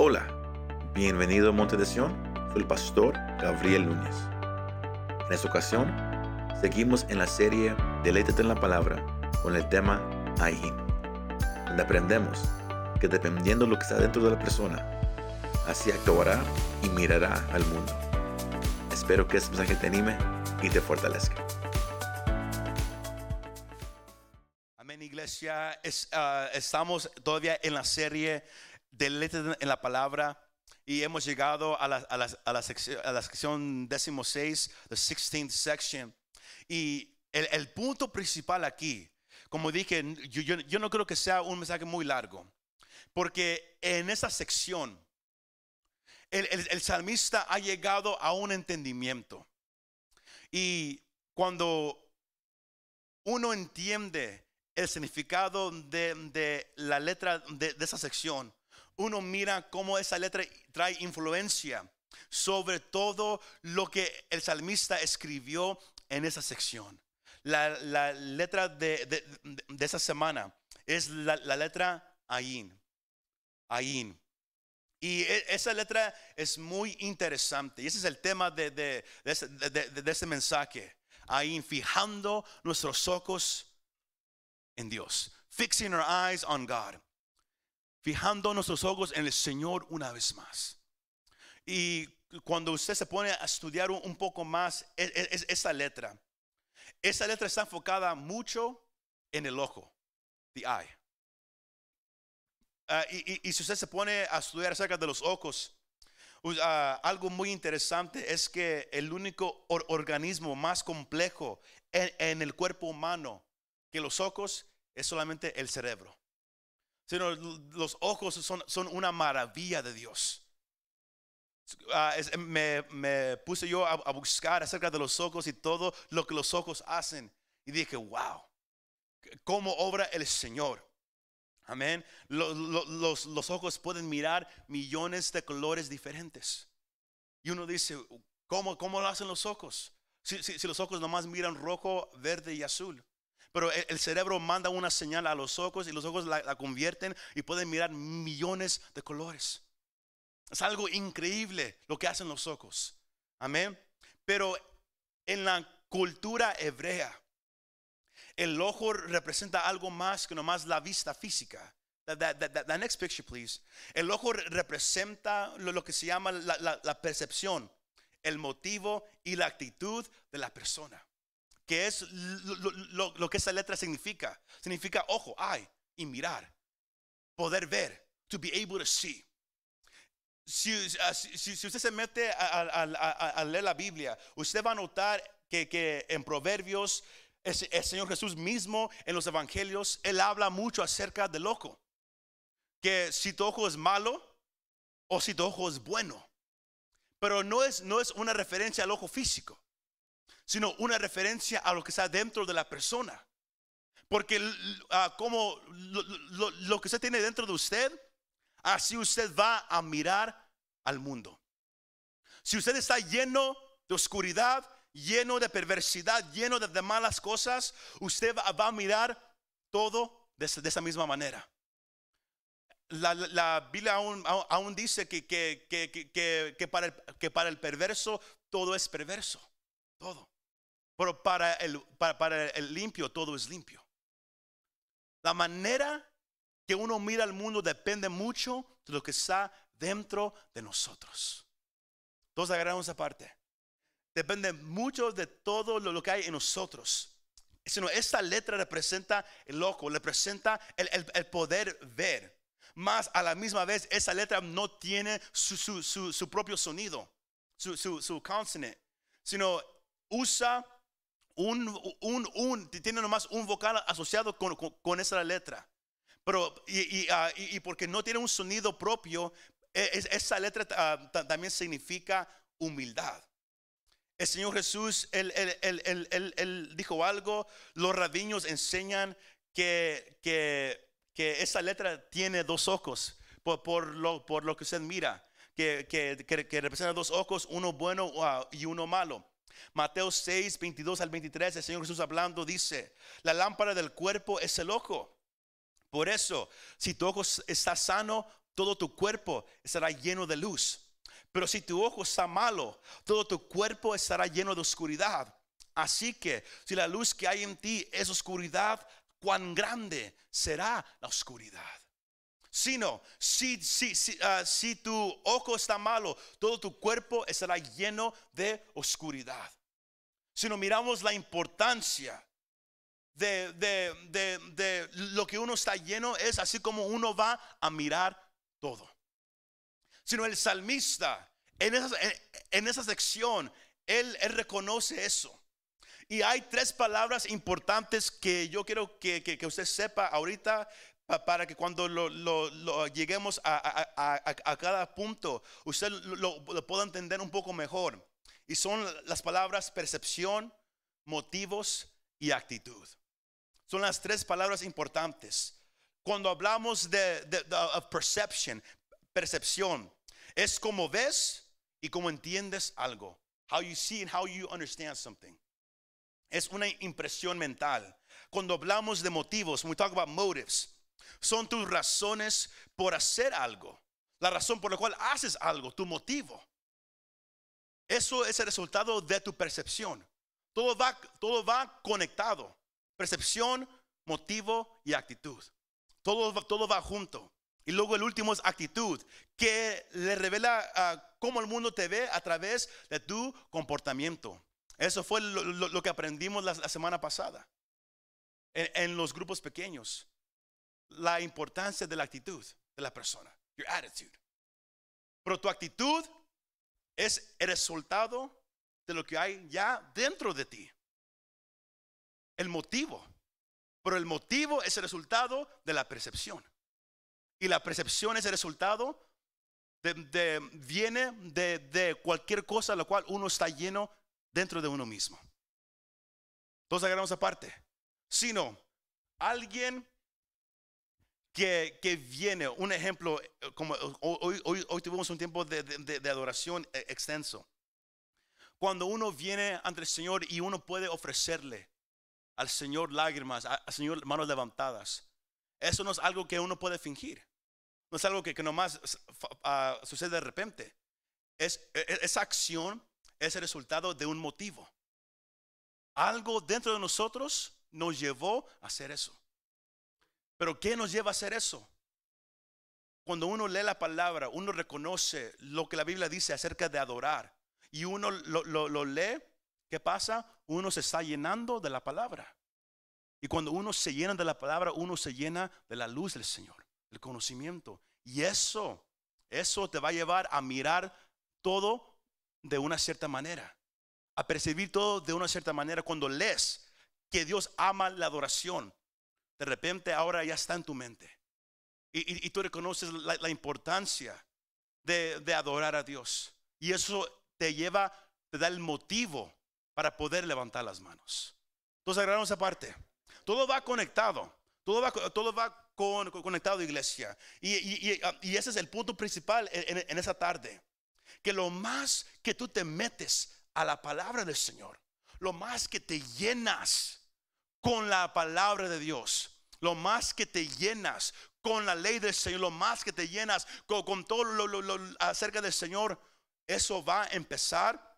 Hola, bienvenido a Monte de Sion, soy el pastor Gabriel Núñez. En esta ocasión, seguimos en la serie Deleítate en la Palabra con el tema Ahí, donde aprendemos que dependiendo de lo que está dentro de la persona, así actuará y mirará al mundo. Espero que este mensaje te anime y te fortalezca. Amén, iglesia. Es, ah, estamos todavía en la serie de letras en la palabra y hemos llegado a la, a la, a la, sección, a la sección 16, the 16th section. Y el, punto principal aquí, como dije, yo, yo, yo no creo que sea un mensaje muy largo, porque en esa sección el, el, el salmista ha llegado a un entendimiento. Y cuando uno entiende el significado de, de la letra de, esa sección, uno mira cómo esa letra trae influencia sobre todo lo que el salmista escribió en esa sección. La, letra de, esa semana es la, letra Ayin. Ayin. Y esa letra es muy interesante. Y ese es el tema de, de, mensaje. Ahí fijando nuestros ojos en Dios. Fixing our eyes on God. Fijando nuestros ojos en el Señor una vez más. Y cuando usted se pone a estudiar un poco más es, es, esa letra. Esa letra está enfocada mucho en el ojo. The eye. Uh, y, si usted se pone a estudiar acerca de los ojos, uh, algo muy interesante es que el único or organismo más complejo en, en, el cuerpo humano que los ojos es solamente el cerebro. Sino los ojos son, son una maravilla de Dios. Es, me, me, puse yo a, buscar acerca de los ojos y todo lo que los ojos hacen. Y dije, wow, cómo obra el Señor. Amén. Los, los, los, ojos pueden mirar millones de colores diferentes. Y uno dice, ¿cómo, cómo lo hacen los ojos? Si, si, si los ojos nomás miran rojo, verde y azul. Pero el, el, cerebro manda una señal a los ojos y los ojos la, convierten y pueden mirar millones de colores. Es algo increíble lo que hacen los ojos. Amén. Pero en la cultura hebrea, el ojo representa algo más que nomás la vista física. That, next picture, please. El ojo representa lo, que se llama la, la, la, percepción, el motivo y la actitud de la persona. Que es lo, que esa letra significa. Significa ojo, eye, y mirar. Poder ver. To be able to see. Si, uh, si, usted se mete a, leer la Biblia, usted va a notar que, que en Proverbios el Señor Jesús mismo en los evangelios, Él habla mucho acerca del ojo. Que si tu ojo es malo o si tu ojo es bueno. Pero no es, no es una referencia al ojo físico, sino una referencia a lo que está dentro de la persona. Porque uh, como lo, lo, lo que usted tiene dentro de usted, así usted va a mirar al mundo. Si usted está lleno de oscuridad, lleno de perversidad, lleno de, malas cosas, usted va, va, a mirar todo de, esa misma manera. La, la, la Biblia aún, aún, dice que, que, que, que, para el, que para el perverso todo es perverso, todo. Pero para el, para, para el limpio todo es limpio. La manera que uno mira al mundo depende mucho de lo que está dentro de nosotros. Todos agarramos esa parte depende mucho de todo lo, que hay en nosotros. Sino esta letra representa el ojo, representa el, el, el poder ver. Más a la misma vez, esa letra no tiene su, su, su, propio sonido, su, su, consonant, sino usa un, un, un, tiene nomás un vocal asociado con, con, esa letra. Pero, y, uh, y, y, porque no tiene un sonido propio, es, esa letra uh, también significa humildad. El Señor Jesús, dijo algo, los rabinos enseñan que, que, que, esa letra tiene dos ojos por, por, lo, por lo que usted mira, que, que, que representa dos ojos, uno bueno uh, y uno malo. Mateo 6, 22 al 23, el Señor Jesús hablando dice, la lámpara del cuerpo es el ojo. Por eso, si tu ojo está sano, todo tu cuerpo estará lleno de luz. Pero si tu ojo está malo, todo tu cuerpo estará lleno de oscuridad. Así que si la luz que hay en ti es oscuridad, cuán grande será la oscuridad. Sino, si, si, si, ah, si tu ojo está malo, todo tu cuerpo estará lleno de oscuridad. Si no miramos la importancia de, de, de, lo que uno está lleno, es así como uno va a mirar todo. Sino el salmista, en esa, en, esa sección, él, reconoce eso. Y hay tres palabras importantes que yo quiero que, que, usted sepa ahorita para que cuando lo, lleguemos a, cada punto, usted lo, pueda entender un poco mejor. Y son las palabras percepción, motivos y actitud. Son las tres palabras importantes. Cuando hablamos de, de, perception, percepción, es como ves y como entiendes algo. How you see and how you understand something es una impresión mental. Cuando hablamos de motivos, when we talk about motives, son tus razones por hacer algo. La razón por la cual haces algo, tu motivo. Eso es el resultado de tu percepción. Todo va, todo va conectado. Percepción, motivo y actitud. Todo, todo va junto. Y luego el último es actitud, que le revela ah, cómo el mundo te ve a través de tu comportamiento. Eso fue lo, que aprendimos la, semana pasada en, los grupos pequeños. La importancia de la actitud de la persona, your attitude. Pero tu actitud es el resultado de lo que hay ya dentro de ti. El motivo. Pero el motivo es el resultado de la percepción. Y la percepción es el resultado de, viene de, cualquier cosa a la cual uno está lleno dentro de uno mismo. Todos agarramos aparte. Sino alguien que, viene, un ejemplo, como hoy, hoy, hoy tuvimos un tiempo de, adoración e, extenso. Cuando uno viene ante el Señor y uno puede ofrecerle al Señor lágrimas, al Señor manos levantadas, eso no es algo que uno puede fingir. No es algo que, que nomás uh, sucede de repente. Es, es, esa acción es el resultado de un motivo. Algo dentro de nosotros nos llevó a hacer eso. Pero ¿qué nos lleva a hacer eso? Cuando uno lee la palabra, uno reconoce lo que la Biblia dice acerca de adorar. Y uno lo, lee, ¿qué pasa? Uno se está llenando de la palabra. Y cuando uno se llena de la palabra, uno se llena de la luz del Señor, el conocimiento. Y eso, eso te va a llevar a mirar todo de una cierta manera, a percibir todo de una cierta manera. Cuando lees que Dios ama la adoración, de repente ahora ya está en tu mente. Y, tú reconoces la, importancia de, de, adorar a Dios. Y eso te lleva, te da el motivo para poder levantar las manos. Entonces, agarramos esa. Todo va conectado. Todo va, todo va con, conectado, iglesia. Y, y, ese es el punto principal en esa tarde que lo más que tú te metes a la palabra del Señor, lo más que te llenas con la palabra de Dios, lo más que te llenas con la ley del Señor, lo más que te llenas con, todo lo, acerca del Señor, eso va a empezar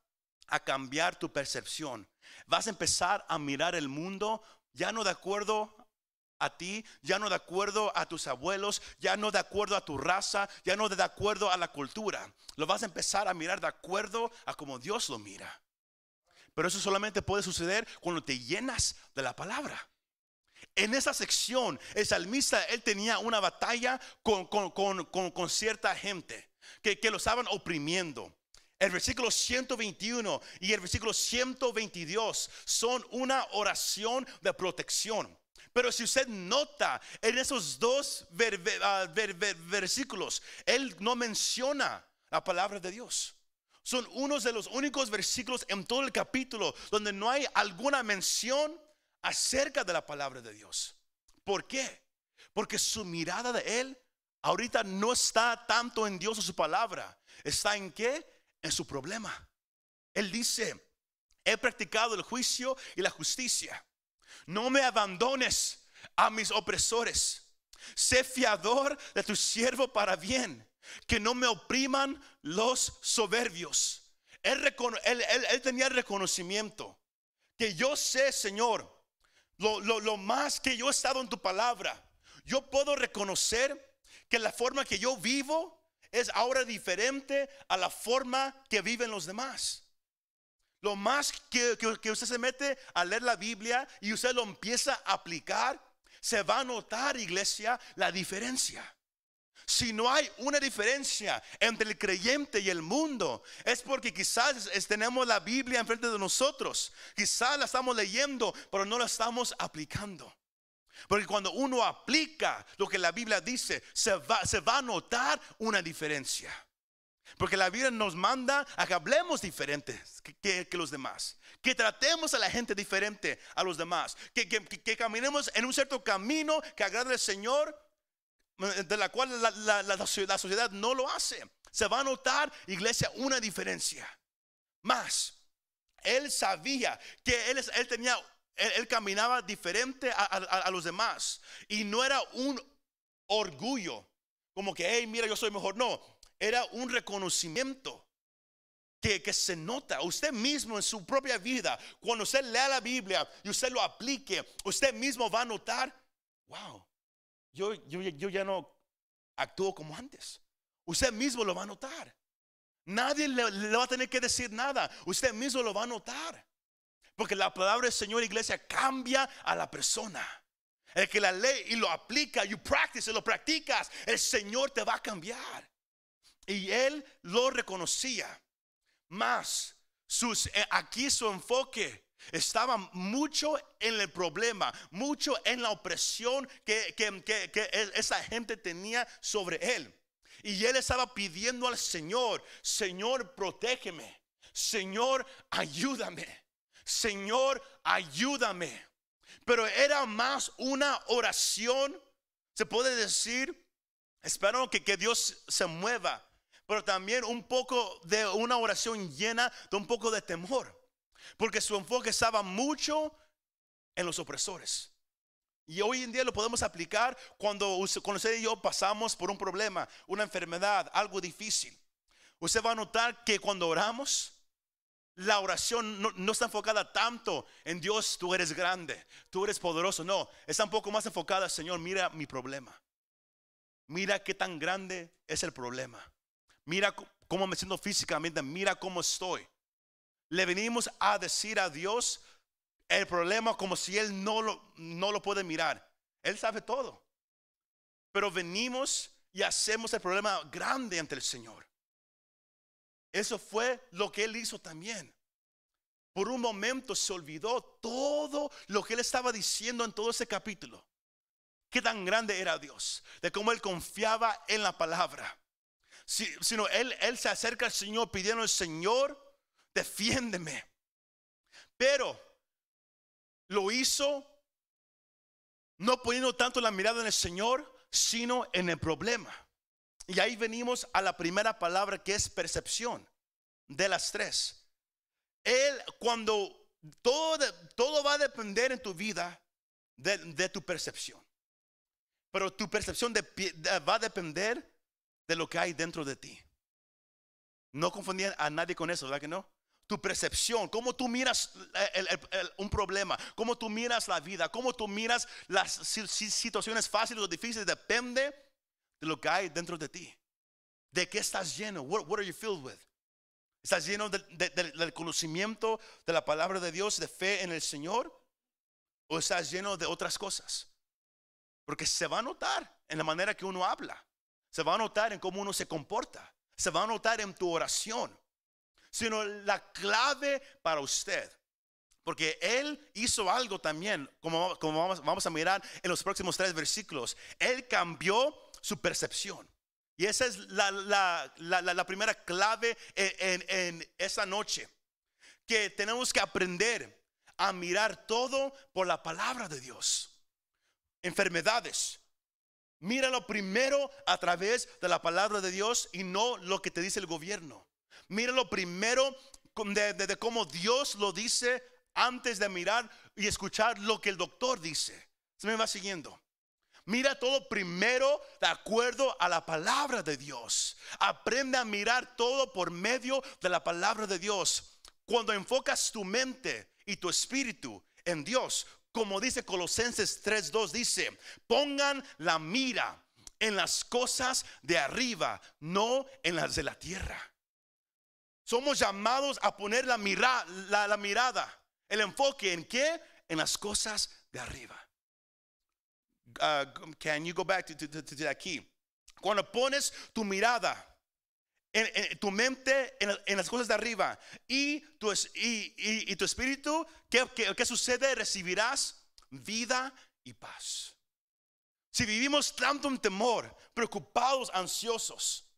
a cambiar tu percepción. Vas a empezar a mirar el mundo ya no de acuerdo a ti, ya no de acuerdo a tus abuelos, ya no de acuerdo a tu raza, ya no de acuerdo a la cultura. Lo vas a empezar a mirar de acuerdo a como Dios lo mira. Pero eso solamente puede suceder cuando te llenas de la palabra. En esa sección, el salmista, él tenía una batalla con, con, cierta gente que, que lo estaban oprimiendo. El versículo 121 y el versículo 122 son una oración de protección. Pero si usted nota en esos dos ah, versículos, él no menciona la palabra de Dios. Son unos de los únicos versículos en todo el capítulo donde no hay alguna mención acerca de la palabra de Dios. ¿Por qué? Porque su mirada de él ahorita no está tanto en Dios o su palabra. ¿Está en qué? En su problema. Él dice, he practicado el juicio y la justicia. No me abandones a mis opresores. Sé fiador de tu siervo para bien, que no me opriman los soberbios. Él, tenía reconocimiento, que yo sé, Señor, lo, más que yo he estado en tu palabra, yo puedo reconocer que la forma que yo vivo es ahora diferente a la forma que viven los demás. Lo más que, usted se mete a leer la Biblia y usted lo empieza a aplicar, se va a notar, iglesia, la diferencia. Si no hay una diferencia entre el creyente y el mundo, es porque quizás tenemos la Biblia enfrente de nosotros. Quizás la estamos leyendo, pero no la estamos aplicando. Porque cuando uno aplica lo que la Biblia dice, se va, a notar una diferencia. Porque la Biblia nos manda a que hablemos diferentes que, los demás. Que tratemos a la gente diferente a los demás. Que, que, caminemos en un cierto camino que agrade al Señor, de la cual la, la, sociedad no lo hace. Se va a notar, iglesia, una diferencia. Más, él sabía que él, él tenía él, caminaba diferente a, los demás. Y no era un orgullo, como que, hey, mira, yo soy mejor. No, era un reconocimiento. Que, que, se nota usted mismo en su propia vida, cuando usted lea la Biblia y usted lo aplique, usted mismo va a notar, wow, yo, yo, yo ya no actúo como antes. Usted mismo lo va a notar. Nadie le, va a tener que decir nada. Usted mismo lo va a notar. Porque la palabra del Señor, iglesia, cambia a la persona. El que la lee y lo aplica, you practice, lo practicas, el Señor te va a cambiar. Y él lo reconocía. Más, sus, eh, aquí su enfoque estaba mucho en el problema, mucho en la opresión que, que esa gente tenía sobre él. Y él estaba pidiendo al Señor, Señor, protégeme. Señor, ayúdame. Señor, ayúdame. Pero era más una oración, se puede decir, espero que, que Dios se mueva, pero también un poco de una oración llena de un poco de temor, porque su enfoque estaba mucho en los opresores. Y hoy en día lo podemos aplicar cuando, usted y yo pasamos por un problema, una enfermedad, algo difícil. Usted va a notar que cuando oramos, la oración no, está enfocada tanto en Dios, tú eres grande, tú eres poderoso. No, está un poco más enfocada, Señor, mira mi problema. Mira qué tan grande es el problema. Mira cómo me siento físicamente, mira cómo estoy. Le venimos a decir a Dios el problema como si Él no lo, no lo puede mirar. Él sabe todo. Pero venimos y hacemos el problema grande ante el Señor. Eso fue lo que él hizo también. Por un momento se olvidó todo lo que él estaba diciendo en todo ese capítulo. Qué tan grande era Dios, de cómo él confiaba en la palabra. Si, sino él, él se acerca al Señor pidiendo al Señor, defiéndeme. Pero lo hizo no poniendo tanto la mirada en el Señor, sino en el problema. Y ahí venimos a la primera palabra que es percepción de las tres. Él, cuando todo, todo va a depender en tu vida de, tu percepción. Pero tu percepción va a depender de lo que hay dentro de ti. No confundir a nadie con eso, ¿verdad que no? Tu percepción, cómo tú miras un problema, cómo tú miras la vida, cómo tú miras las situaciones fáciles o difíciles, depende de lo que hay dentro de ti. ¿De qué estás lleno? What, what are you filled with? ¿Estás lleno del conocimiento de la palabra de Dios, de fe en el Señor? ¿O estás lleno de otras cosas? Porque se va a notar en la manera que uno habla. Se va a notar en cómo uno se comporta. Se va a notar en tu oración. Sino la clave para usted. Porque Él hizo algo también, como, como vamos, vamos a mirar en los próximos tres versículos. Él cambió su percepción. Y esa es la, primera clave en, en, esa noche. Que tenemos que aprender a mirar todo por la palabra de Dios. Enfermedades. Míralo primero a través de la palabra de Dios y no lo que te dice el gobierno. Míralo primero de, de cómo Dios lo dice antes de mirar y escuchar lo que el doctor dice. Se me va siguiendo. Mira todo primero de acuerdo a la palabra de Dios. Aprende a mirar todo por medio de la palabra de Dios. Cuando enfocas tu mente y tu espíritu en Dios, como dice Colosenses 3:2 dice, pongan la mira en las cosas de arriba, no en las de la tierra. Somos llamados a poner la, la, mirada, el enfoque en qué? En las cosas de arriba. Uh, can you go back to, to, key? Cuando pones tu mirada en, tu mente en, las cosas de arriba y tu, y, tu espíritu, ¿qué, ¿qué, sucede? Recibirás vida y paz. Si vivimos tanto en temor, preocupados, ansiosos,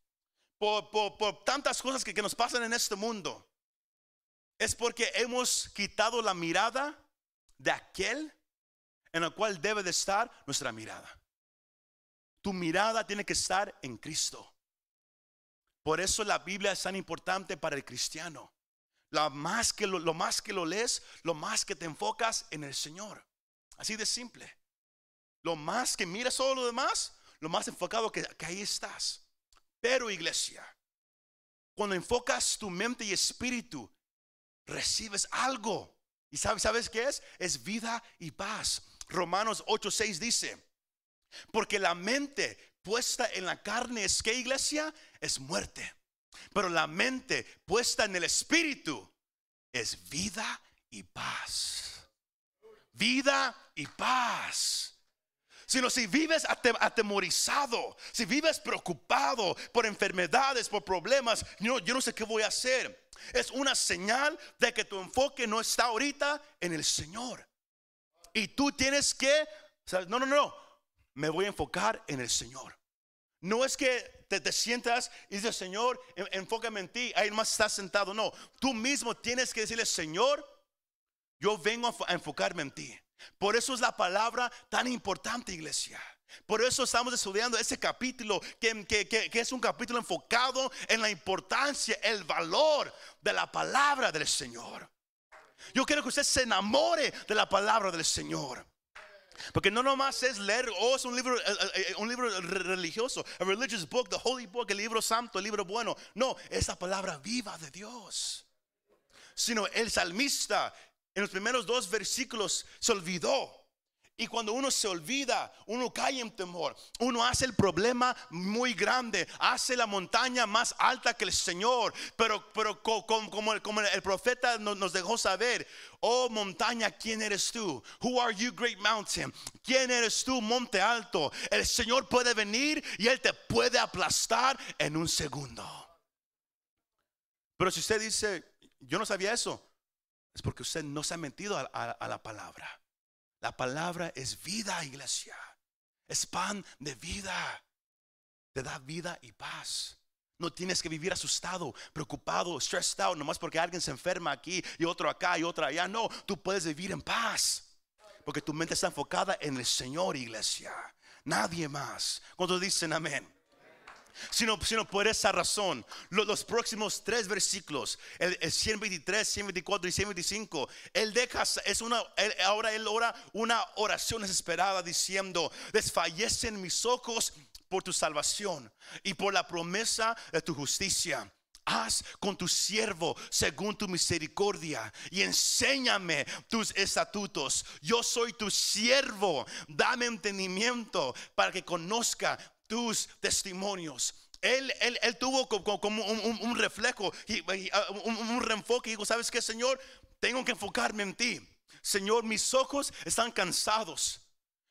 por, tantas cosas que, nos pasan en este mundo, es porque hemos quitado la mirada de aquel en el cual debe de estar nuestra mirada. Tu mirada tiene que estar en Cristo. Por eso la Biblia es tan importante para el cristiano. Lo más que lo, más que lo lees, lo más que te enfocas en el Señor. Así de simple. Lo más que miras todo lo demás, lo más enfocado que, que ahí estás. Pero iglesia, cuando enfocas tu mente y espíritu, recibes algo. ¿Y sabes, sabes qué es? Es vida y paz. Romanos 8:6 dice, porque la mente puesta en la carne es que iglesia es muerte. Pero la mente puesta en el espíritu es vida y paz. Vida y paz. Sino si vives atemorizado, si vives preocupado por enfermedades, por problemas, yo, no sé qué voy a hacer. Es una señal de que tu enfoque no está ahorita en el Señor. Y tú tienes que, no, no, no, me voy a enfocar en el Señor. No es que te, te sientas y dices, Señor, enfócame en ti, ahí más estás sentado. No, tú mismo tienes que decirle, Señor, yo vengo a enfocarme en ti. Por eso es la palabra tan importante, iglesia. Por eso estamos estudiando ese capítulo que, es un capítulo enfocado en la importancia, el valor de la palabra del Señor. Yo quiero que usted se enamore de la palabra del Señor. Porque no nomás es leer, oh, es un libro, eh, eh, eh, un libro religioso, a religious book, the holy book, el libro santo, el libro bueno. No, es la palabra viva de Dios. Sino el salmista en los primeros dos versículos se olvidó y cuando uno se olvida, uno cae en temor. Uno hace el problema muy grande, hace la montaña más alta que el Señor. Pero, pero como, como el profeta nos dejó saber, oh montaña, ¿quién eres tú? Who are you, great mountain? ¿Quién eres tú, monte alto? El Señor puede venir y Él te puede aplastar en un segundo. Pero si usted dice, yo no sabía eso, es porque usted no se ha metido a la palabra. La palabra es vida, iglesia. Es pan de vida. Te da vida y paz. No tienes que vivir asustado, preocupado, stressed out, nomás porque alguien se enferma aquí y otro acá y otro allá. No, tú puedes vivir en paz. Porque tu mente está enfocada en el Señor, iglesia. Nadie más. Cuando dicen amén sino, sino por esa razón. Los, próximos tres versículos, el, 123, 124 y 125, él deja, es una, ahora él ora una oración desesperada diciendo, desfallecen mis ojos por tu salvación y por la promesa de tu justicia. Haz con tu siervo según tu misericordia y enséñame tus estatutos. Yo soy tu siervo. Dame entendimiento para que conozca tus testimonios. Él, él, él tuvo como, un, reflejo, ah, un, un reenfoque. Y dijo, ¿sabes qué, Señor? Tengo que enfocarme en ti. Señor, mis ojos están cansados.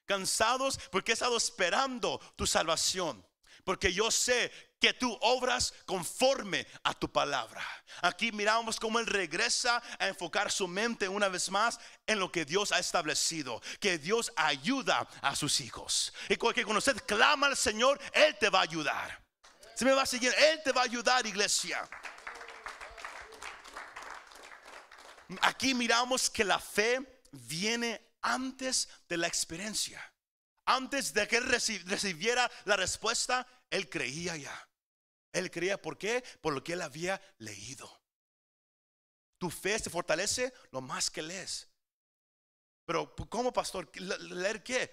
Cansados porque he estado esperando tu salvación. Porque yo sé que tú obras conforme a tu palabra. Aquí miramos cómo Él regresa a enfocar su mente una vez más en lo que Dios ha establecido, que Dios ayuda a sus hijos. Y que cuando usted clama al Señor, Él te va a ayudar. Si me va a seguir, Él te va a ayudar, iglesia. Aquí miramos que la fe viene antes de la experiencia. Antes de que él recibiera la respuesta, él creía ya. Él creía, ¿por qué? Por lo que él había leído. Tu fe se fortalece lo más que lees. Pero, ¿cómo, pastor? ¿Leer qué?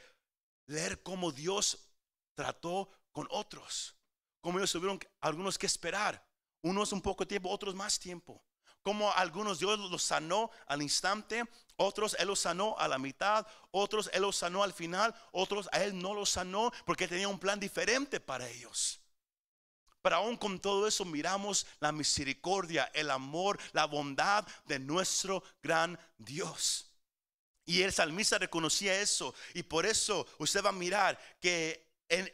leer cómo Dios trató con otros. Cómo ellos tuvieron algunos que esperar. Unos un poco tiempo, otros más tiempo. Como algunos Dios los sanó al instante, otros Él los sanó a la mitad, otros Él los sanó al final, otros a Él no los sanó porque tenía un plan diferente para ellos. Pero aún con todo eso miramos la misericordia, el amor, la bondad de nuestro gran Dios. Y el salmista reconocía eso. Y por eso usted va a mirar que en,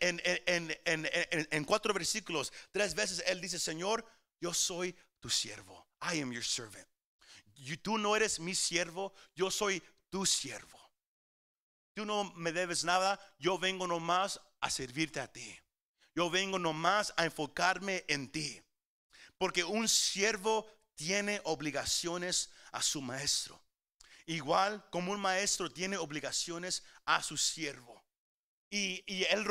en, cuatro versículos, tres veces él dice, Señor, yo soy tu siervo. I am your servant. tú no eres mi siervo, yo soy tu siervo. Tú no me debes nada, yo vengo nomás a servirte a ti. Yo vengo nomás a enfocarme en ti. Porque un siervo tiene obligaciones a su maestro. Igual como un maestro tiene obligaciones a su siervo. Y, él,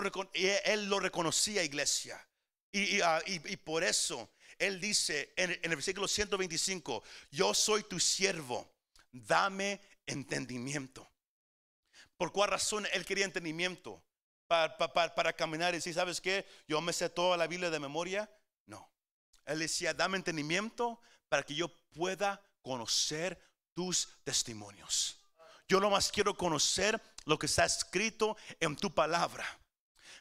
él, lo reconocía, iglesia. Ah, y, por eso él dice en, el versículo 125, yo soy tu siervo, dame entendimiento. ¿Por cuál razón él quería entendimiento? Para, caminar y decir, ¿sabes qué? Yo me sé toda la Biblia de memoria. No. Él decía, dame entendimiento para que yo pueda conocer tus testimonios. Yo no más quiero conocer lo que está escrito en tu palabra.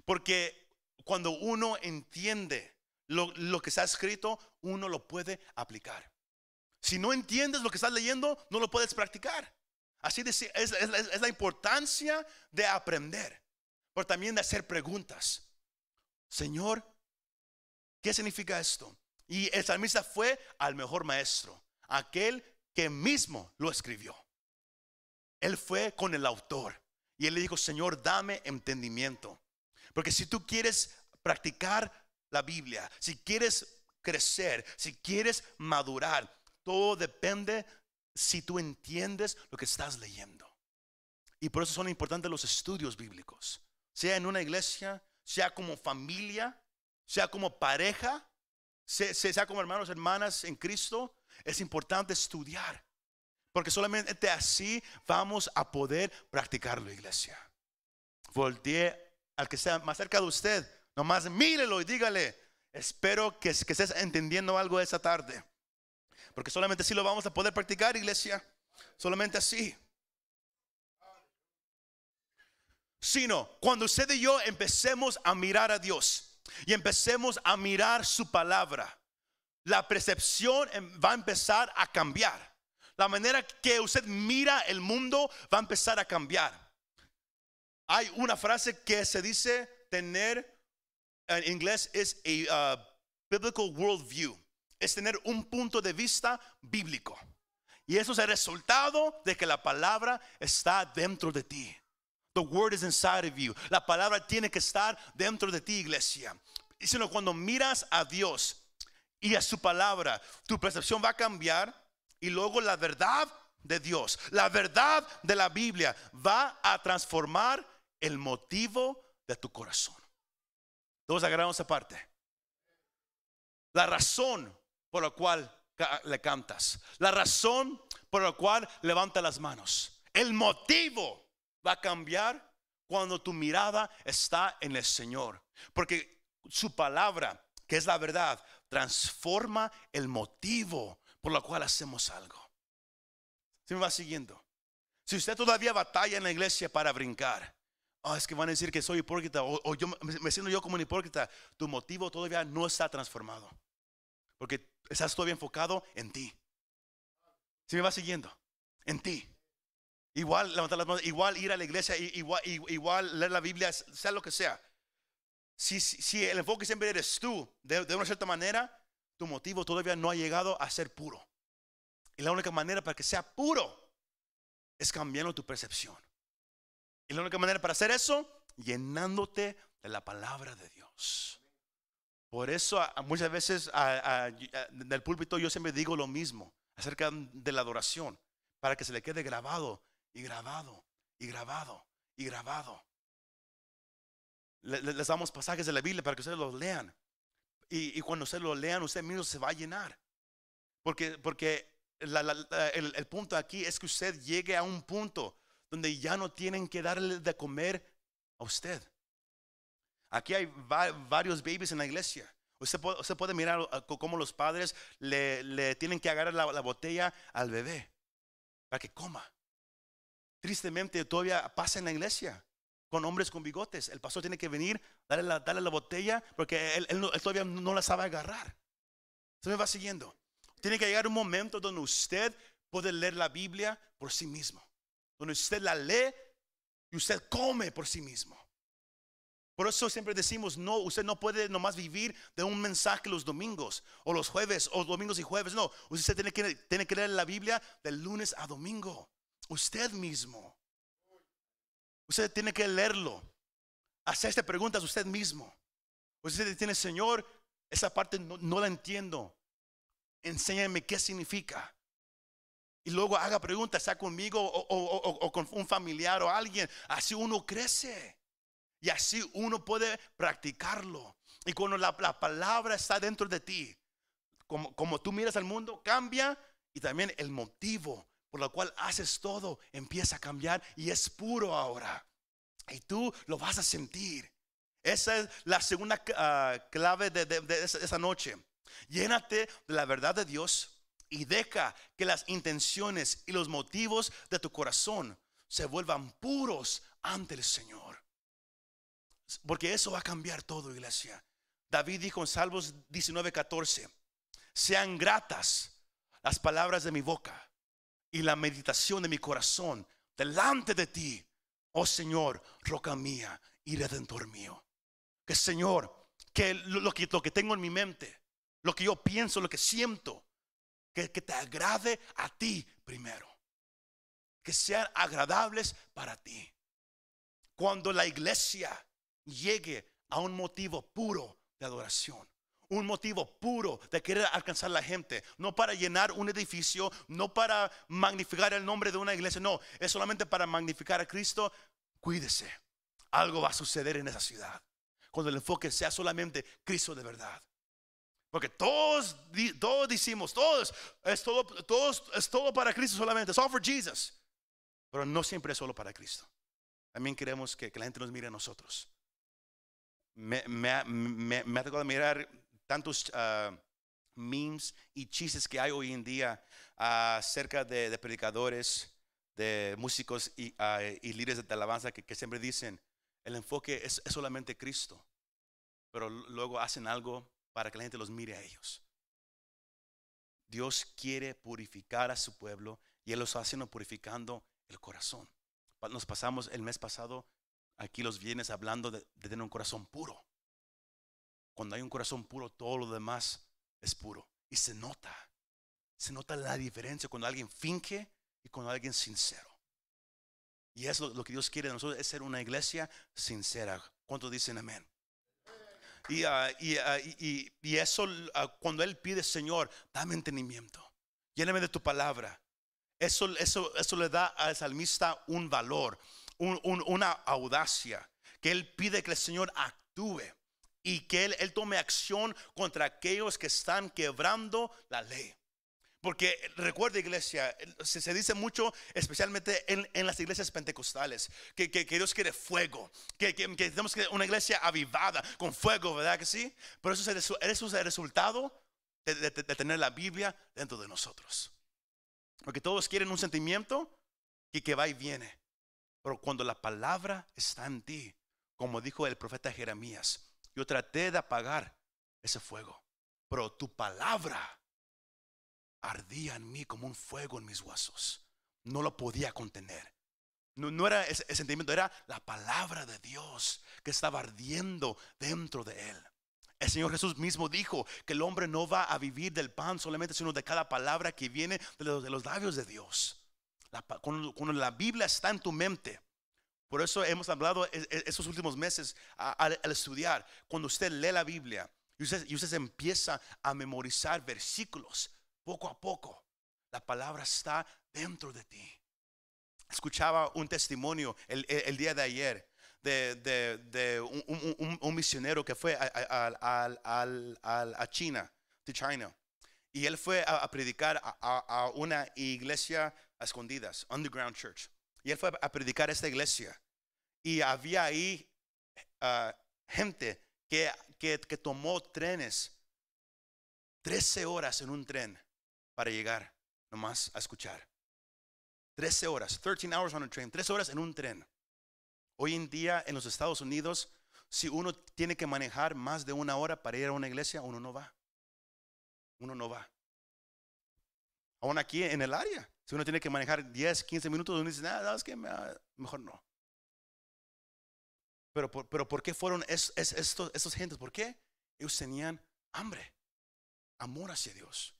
Porque cuando uno entiende lo, que está escrito, uno lo puede aplicar. Si no entiendes lo que estás leyendo, no lo puedes practicar. Así es, la importancia de aprender, pero también de hacer preguntas. Señor, ¿qué significa esto? Y el salmista fue al mejor maestro, aquel que mismo lo escribió. Él fue con el autor y él le dijo, Señor, dame entendimiento. Porque si tú quieres practicar la Biblia, si quieres crecer, si quieres madurar, todo depende si tú entiendes lo que estás leyendo. Y por eso son importantes los estudios bíblicos, sea en una iglesia, sea como familia, sea como pareja, sea, como hermanos, hermanas en Cristo, es importante estudiar. Porque solamente así vamos a poder practicarlo, iglesia. Voltee al que sea más cerca de usted. Nomás mírelo y dígale, espero que, que estés entendiendo algo esa tarde. Porque solamente así lo vamos a poder practicar, iglesia. Solamente así. Sino cuando usted y yo empecemos a mirar a Dios y empecemos a mirar su palabra, la percepción em, va a empezar a cambiar. La manera que usted mira el mundo va a empezar a cambiar. Hay una frase que se dice tener, en inglés es a uh, biblical worldview. Es tener un punto de vista bíblico. Y eso es el resultado de que la palabra está dentro de ti. The word is inside of you. La palabra tiene que estar dentro de ti, iglesia. Sino cuando miras a Dios y a su palabra, tu percepción va a cambiar y luego la verdad de Dios, la verdad de la Biblia va a transformar el motivo de tu corazón. Todos agarramos esa parte. La razón por la cual le cantas, la razón por la cual levanta las manos, el motivo va a cambiar cuando tu mirada está en el Señor, porque su palabra, que es la verdad, transforma el motivo por la cual hacemos algo. Si me va siguiendo? Si usted todavía batalla en la iglesia para brincar, oh, es que van a decir que soy hipócrita o, yo me siento yo como un hipócrita, tu motivo todavía no está transformado. Porque estás todavía enfocado en ti. Si me va siguiendo? En ti. Igual levantar las manos, igual ir a la iglesia, igual, igual leer la Biblia, sea lo que sea. Si, si, el enfoque siempre eres tú, de una cierta manera, tu motivo todavía no ha llegado a ser puro. Y la única manera para que sea puro es cambiando tu percepción. Y la única manera para hacer eso, llenándote de la palabra de Dios. Por eso muchas veces del púlpito yo siempre digo lo mismo acerca de la adoración, para que se le quede grabado y grabado y grabado y grabado. Les damos pasajes de la Biblia para que ustedes los lean. Y, cuando ustedes lo lean, usted mismo se va a llenar. Porque, porque el, punto aquí es que usted llegue a un punto donde ya no tienen que darle de comer a usted. Aquí hay va- varios babies en la iglesia. Usted puede, usted puede mirar uh, cómo los padres le, le tienen que agarrar la botella al bebé para que coma. Tristemente todavía pasa en la iglesia con hombres con bigotes. El pastor tiene que venir, darle la, botella porque él, todavía no la sabe agarrar. Se me va siguiendo. Tiene que llegar un momento donde usted puede leer la Biblia por sí mismo. Donde usted la lee y usted come por sí mismo. Por eso siempre decimos, no, usted no puede nomás vivir de un mensaje los domingos o los jueves o domingos y jueves. No, usted tiene que, tiene que leer la Biblia de lunes a domingo. Usted mismo. Usted tiene que leerlo. Hacerse preguntas usted mismo. Usted tiene, Señor, esa parte no, la entiendo. Enséñame qué significa. Y luego haga preguntas, sea conmigo o con un familiar o alguien. Así uno crece. Y así uno puede practicarlo. Y cuando la, la palabra está dentro de ti, como, como tú miras al mundo, cambia. Y también el motivo por el cual haces todo empieza a cambiar y es puro ahora. Y tú lo vas a sentir. Esa es la segunda ah, clave de, de- esa noche. Llénate de la verdad de Dios y deja que las intenciones y los motivos de tu corazón se vuelvan puros ante el Señor. Porque eso va a cambiar todo, iglesia. David dijo en Salmos 19:14, sean gratas las palabras de mi boca y la meditación de mi corazón delante de ti, oh Señor, roca mía y redentor mío. Que Señor, que lo, que lo que tengo en mi mente, lo que yo pienso, lo que siento, que, que te agrade a ti primero. Que sean agradables para ti. Cuando la iglesia llegue a un motivo puro de adoración, un motivo puro de querer alcanzar a la gente, no para llenar un edificio, no para magnificar el nombre de una iglesia, no, es solamente para magnificar a Cristo, cuídese. Algo va a suceder en esa ciudad. Cuando el enfoque sea solamente Cristo de verdad. Porque todos, todos decimos, todos, es todo, todos, es todo para Cristo solamente, it's all for Jesus. Pero no siempre es solo para Cristo. También queremos que, que la gente nos mire a nosotros. Me, me me- me ha tocado mirar tantos ah, memes y chistes que hay hoy en día acerca de, de predicadores, de músicos y, ah, y líderes de alabanza que, que siempre dicen, el enfoque es, solamente Cristo. Pero luego hacen algo para que la gente los mire a ellos. Dios quiere purificar a su pueblo y Él los haciendo purificando el corazón. Nos pasamos el mes pasado aquí los viernes hablando de, de tener un corazón puro. Cuando hay un corazón puro, todo lo demás es puro. Y se nota. Se nota la diferencia cuando alguien finge y cuando alguien sincero. Y es lo, que Dios quiere de nosotros, es ser una iglesia sincera. ¿Cuántos dicen amén? Y, ah, ah, y- y- eso, ah, cuando Él pide, Señor, dame entendimiento, lléname de tu palabra. Eso, eso, eso le da al salmista un valor, un- una audacia, que Él pide que el Señor actúe y que él, él tome acción contra aquellos que están quebrando la ley. Porque recuerda iglesia, se, se dice mucho, especialmente en, en las iglesias pentecostales, que, que- que Dios quiere fuego, que, que, tenemos una iglesia avivada, con fuego, ¿verdad que sí? Pero eso es eso es el resultado de, de- de tener la Biblia dentro de nosotros. Porque todos quieren un sentimiento que, que va y viene. Pero cuando la palabra está en ti, como dijo el profeta Jeremías, yo traté de apagar ese fuego, pero tu palabra ardía en mí como un fuego en mis huesos. No lo podía contener. No, era ese, sentimiento, era la palabra de Dios que estaba ardiendo dentro de él. El Señor Jesús mismo dijo que el hombre no va a vivir del pan solamente, sino de cada palabra que viene de los, labios de Dios. La cuando la Biblia está en tu mente, por eso hemos hablado e- e- esos últimos meses a- al estudiar, cuando usted lee la Biblia y usted, y usted empieza a memorizar versículos poco a poco, la palabra está dentro de ti. Escuchaba un testimonio el, el- día de ayer de, de- de un, un- un- un misionero que fue a, a- al- a China, de China. Y él fue a, a predicar a, a- a una iglesia a escondidas, underground church. Y él fue a predicar a esta iglesia. Y había ahí ah, gente que, que, que tomó trenes 13 horas en un tren para llegar nomás a escuchar. 13 horas, 13 hours on a train, 13 horas en un tren. Hoy en día en los Estados Unidos, si uno tiene que manejar más de una hora para ir a una iglesia, uno no va. Uno no va. Aún aquí en el área, si uno tiene que manejar 10, 15 minutos, uno dice, nada, es que mejor no. Pero, pero ¿por qué fueron estos, estos gentes? ¿Por qué? Ellos tenían hambre, amor hacia Dios.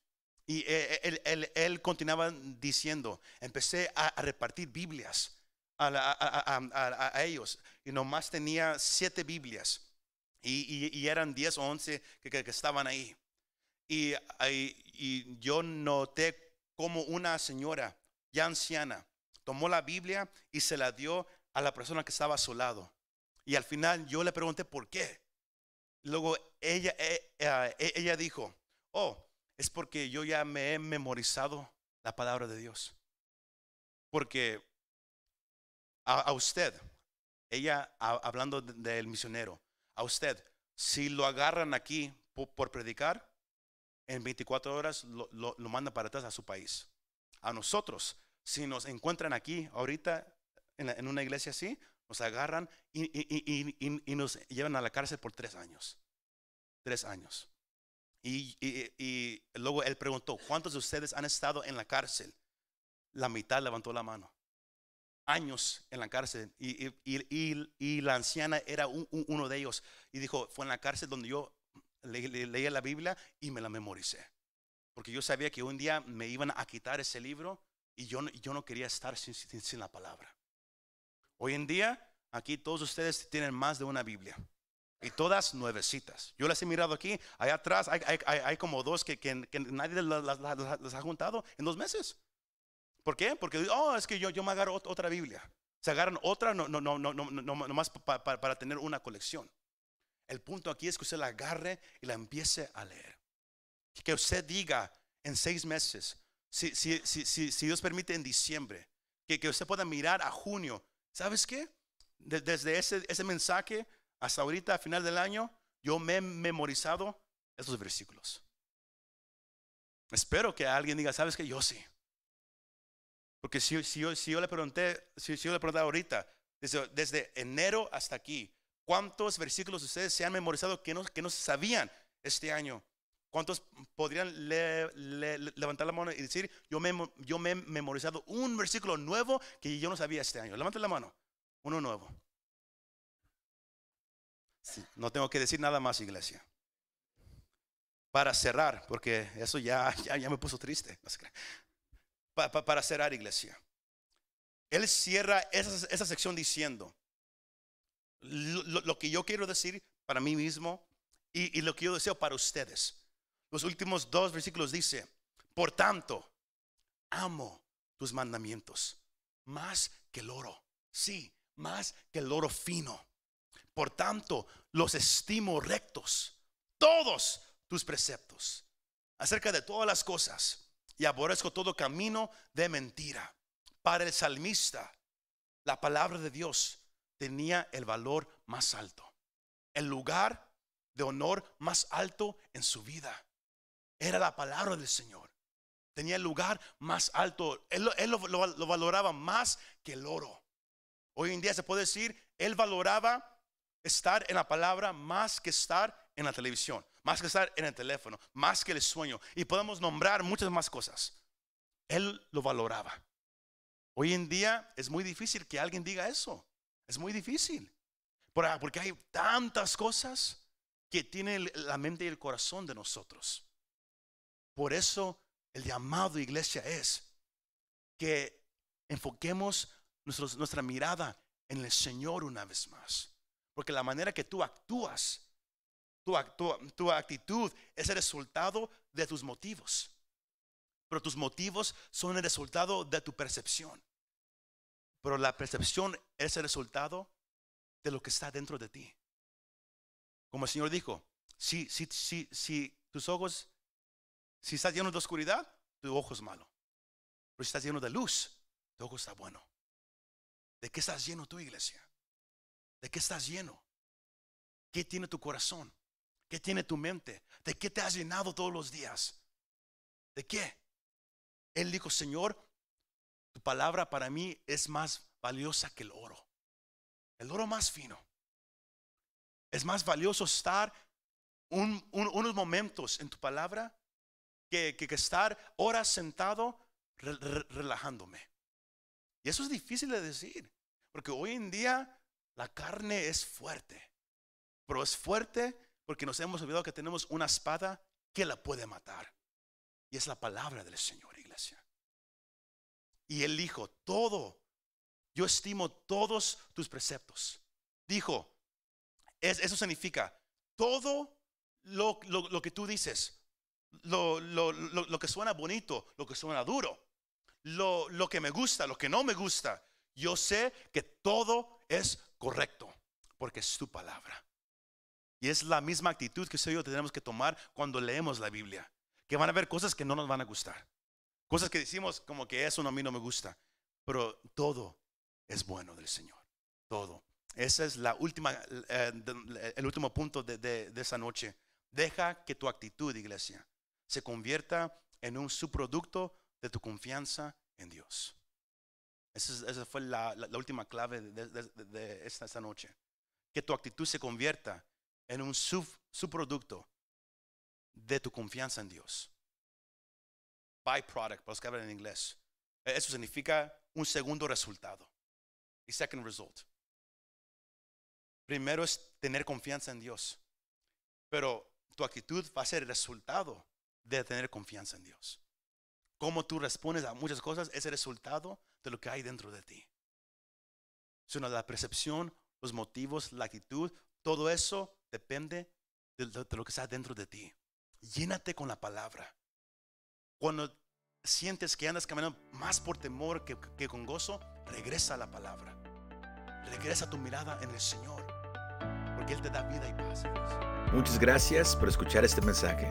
Y eh, él, él, continuaba diciendo, empecé a, repartir Biblias a, ellos. Y nomás tenía siete Biblias. Y, eran diez o once que, estaban ahí. Y, y, yo noté como una señora ya anciana tomó la Biblia y se la dio a la persona que estaba a su lado. Y al final yo le pregunté por qué. Luego ella, eh, eh, ella dijo, oh, es porque yo ya me he memorizado la palabra de Dios. Porque a, usted, ella hablando del misionero, a usted, si lo agarran aquí por, predicar, en 24 horas lo, lo, mandan para atrás a su país. A nosotros, si nos encuentran aquí ahorita en, una iglesia así, nos agarran y, nos llevan a la cárcel por tres años. Tres años. Y, luego él preguntó, ¿cuántos de ustedes han estado en la cárcel? La mitad levantó la mano. Años en la cárcel. Y, la anciana era uno de ellos. Y dijo, fue en la cárcel donde yo leía la Biblia y me la memoricé. Porque yo sabía que un día me iban a quitar ese libro y yo, yo no quería estar sin la palabra. Hoy en día, aquí todos ustedes tienen más de una Biblia. Y todas nuevecitas. Yo las he mirado aquí. Allá atrás hay, como dos que, nadie las, ha juntado en dos meses. ¿Por qué? Porque, oh, es que yo, yo me agarro otra Biblia. Se agarran otra no, no, no, no, no, más para tener una colección. El punto aquí es que usted la agarre y la empiece a leer. Que usted diga en seis meses, si, si, si, si Dios permite en diciembre, que, que usted pueda mirar a junio. ¿Sabes qué? Desde ese, ese mensaje hasta ahorita, a final del año, yo me he memorizado estos versículos. Espero que alguien diga, ¿sabes que Yo sí. Porque si, si, yo, si yo, le pregunté, si, yo le pregunté ahorita, desde, desde, enero hasta aquí, ¿cuántos versículos ustedes se han memorizado que no, que no sabían este año? ¿Cuántos podrían levantar la mano y decir, yo me, yo me he memorizado un versículo nuevo que yo no sabía este año? Levanten la mano, uno nuevo no tengo que decir nada más, iglesia. Para cerrar, porque eso ya, ya, me puso triste. para cerrar, iglesia. Él cierra esa, sección diciendo, lo, que yo quiero decir para mí mismo y, y lo que yo deseo para ustedes. Los últimos dos versículos dice, por tanto, amo tus mandamientos más que el oro. Sí, más que el oro fino por tanto, los estimo rectos, todos tus preceptos, acerca de todas las cosas, y aborrezco todo camino de mentira. Para el salmista, la palabra de Dios tenía el valor más alto, el lugar de honor más alto en su vida. Era la palabra del Señor. Tenía el lugar más alto. Él, lo valoraba más que el oro. Hoy en día se puede decir, él valoraba estar en la palabra más que estar en la televisión, más que estar en el teléfono, más que el sueño. Y podemos nombrar muchas más cosas. Él lo valoraba. Hoy en día es muy difícil que alguien diga eso. Es muy difícil. Porque hay tantas cosas que tienen la mente y el corazón de nosotros. Por eso el llamado iglesia es que enfoquemos nuestra mirada en el Señor una vez más. Porque la manera que tú actúas, tu, tu actitud es el resultado de tus motivos. Pero tus motivos son el resultado de tu percepción. Pero la percepción es el resultado de lo que está dentro de ti. Como el Señor dijo, si, si, si, si tus ojos, si estás lleno de oscuridad, tu ojo es malo. Pero si estás lleno de luz, tu ojo está bueno. ¿De qué estás lleno tu iglesia? ¿De qué estás lleno? ¿Qué tiene tu corazón? ¿Qué tiene tu mente? ¿De qué te has llenado todos los días? ¿De qué? Él dijo, Señor, tu palabra para mí es más valiosa que el oro. El oro más fino. Es más valioso estar unos momentos en tu palabra que, estar horas sentado relajándome. Y eso es difícil de decir, porque hoy en día la carne es fuerte, pero es fuerte porque nos hemos olvidado que tenemos una espada que la puede matar. Y es la palabra del Señor, iglesia. Y él dijo, todo, yo estimo todos tus preceptos. Dijo, eso significa, todo lo, que tú dices, lo, lo, que suena bonito, lo que suena duro, lo, lo que me gusta, lo que no me gusta, yo sé que todo es correcto, porque es tu palabra. Y es la misma actitud que usted y yo tenemos que tomar cuando leemos la Biblia. Que van a haber cosas que no nos van a gustar. Cosas que decimos como que eso a mí no me gusta. Pero todo es bueno del Señor. Todo. Ese es la última, eh, el último punto de, de, esa noche. Deja que tu actitud, iglesia, se convierta en un subproducto de tu confianza en Dios. Esa, fue la, última clave de, esta, noche. Que tu actitud se convierta en un subproducto de tu confianza en Dios. Byproduct, para los que hablan en inglés. Eso significa un segundo resultado. Y second result. Primero es tener confianza en Dios. Pero tu actitud va a ser el resultado de tener confianza en Dios. Cómo tú respondes a muchas cosas es el resultado de lo que hay dentro de ti. Sino la percepción, los motivos, la actitud, todo eso depende de, lo que está dentro de ti. Llénate con la palabra. Cuando sientes que andas caminando más por temor que, que con gozo, regresa a la palabra. Regresa tu mirada en el Señor, porque Él te da vida y paz. Muchas gracias por escuchar este mensaje.